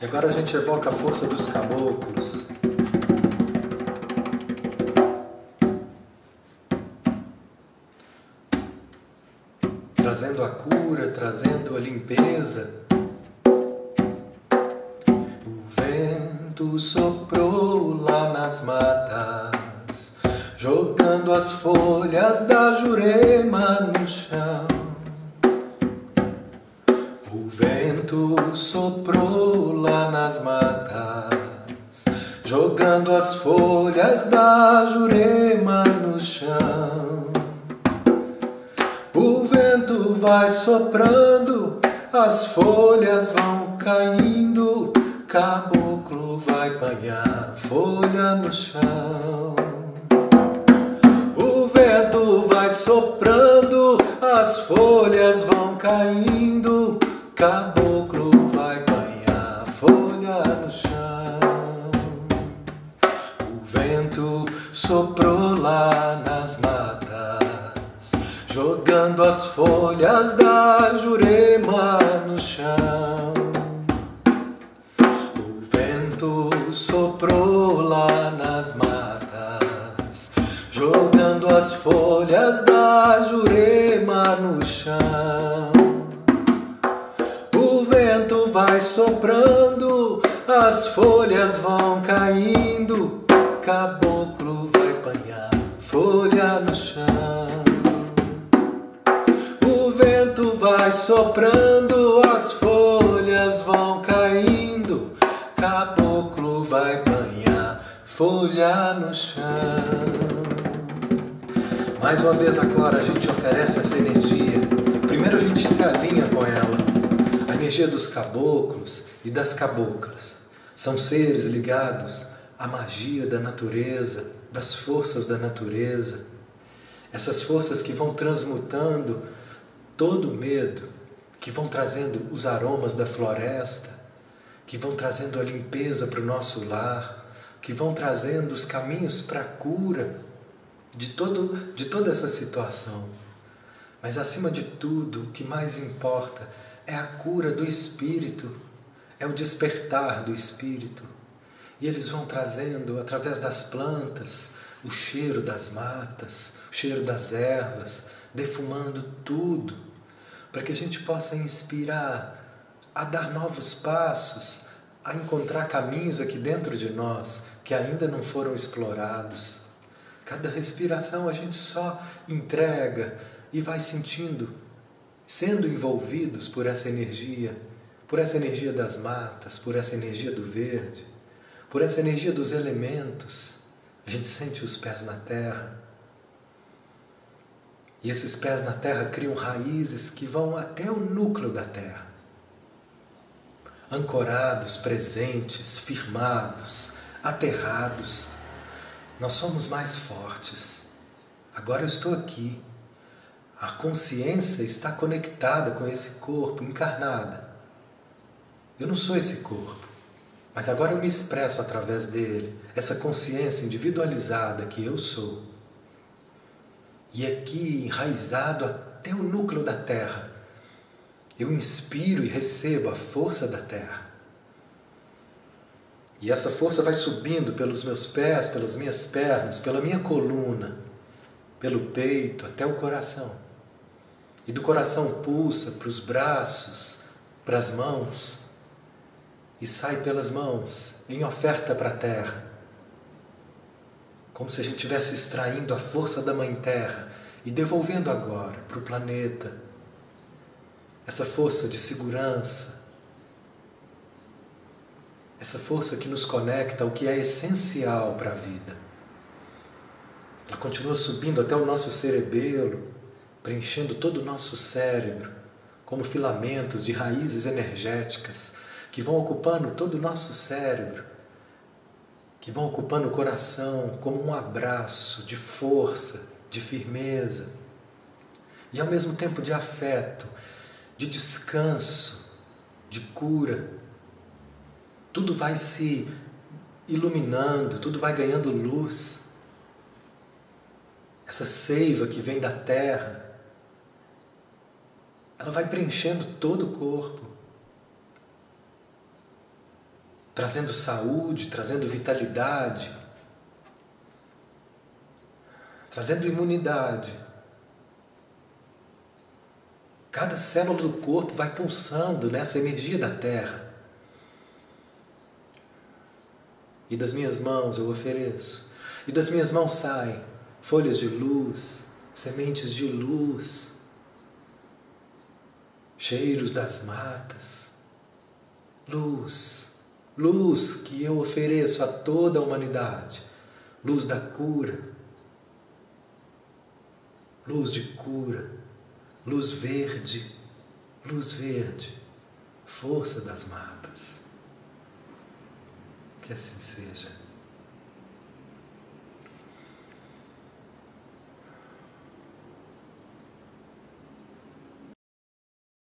E agora a gente evoca a força dos caboclos. Trazendo a cura, trazendo a limpeza. O vento soprou lá nas matas, jogando as folhas da jurema no chão. Soprou lá nas matas, jogando as folhas da jurema no chão. O vento vai soprando, as folhas vão caindo, caboclo vai banhar folha no chão. O vento vai soprando, as folhas vão caindo, caboclo soprou lá nas matas, jogando as folhas da jurema no chão. O vento soprou lá nas matas, jogando as folhas da jurema no chão. O vento vai soprando, as folhas vão caindo, caboclo vai banhar folha no chão. O vento vai soprando, as folhas vão caindo, caboclo vai banhar folha no chão. Mais uma vez agora a gente oferece essa energia. Primeiro a gente se alinha com ela. A energia dos caboclos e das caboclas. São seres ligados à magia da natureza, das forças da natureza. Essas forças que vão transmutando todo o medo, que vão trazendo os aromas da floresta, que vão trazendo a limpeza para o nosso lar, que vão trazendo os caminhos para a cura de, todo, de toda essa situação. Mas acima de tudo, o que mais importa é a cura do espírito, é o despertar do espírito. E eles vão trazendo, através das plantas, o cheiro das matas, o cheiro das ervas, defumando tudo, para que a gente possa inspirar a dar novos passos, a encontrar caminhos aqui dentro de nós que ainda não foram explorados. Cada respiração a gente só entrega e vai sentindo, sendo envolvidos por essa energia, por essa energia das matas, por essa energia do verde, por essa energia dos elementos. A gente sente os pés na terra. E esses pés na terra criam raízes que vão até o núcleo da terra. Ancorados, presentes, firmados, aterrados, nós somos mais fortes. Agora eu estou aqui. A consciência está conectada com esse corpo, encarnada. Eu não sou esse corpo, mas agora eu me expresso através dele, essa consciência individualizada que eu sou. E aqui, enraizado até o núcleo da Terra, eu inspiro e recebo a força da Terra. E essa força vai subindo pelos meus pés, pelas minhas pernas, pela minha coluna, pelo peito até o coração. E do coração pulsa para os braços, para as mãos, e sai pelas mãos em oferta para a terra. Como se a gente estivesse extraindo a força da Mãe Terra e devolvendo agora para o planeta essa força de segurança, essa força que nos conecta ao que é essencial para a vida. Ela continua subindo até o nosso cerebelo, preenchendo todo o nosso cérebro, como filamentos de raízes energéticas que vão ocupando todo o nosso cérebro, que vão ocupando o coração como um abraço de força, de firmeza e ao mesmo tempo de afeto, de descanso, de cura. Tudo vai se iluminando, tudo vai ganhando luz. Essa seiva que vem da terra, ela vai preenchendo todo o corpo. Trazendo saúde, trazendo vitalidade, trazendo imunidade. Cada célula do corpo vai pulsando nessa energia da terra. E das minhas mãos eu ofereço, e das minhas mãos saem folhas de luz, sementes de luz, cheiros das matas, luz, luz que eu ofereço a toda a humanidade, luz da cura, luz de cura, luz verde, luz verde, força das matas. Que assim seja.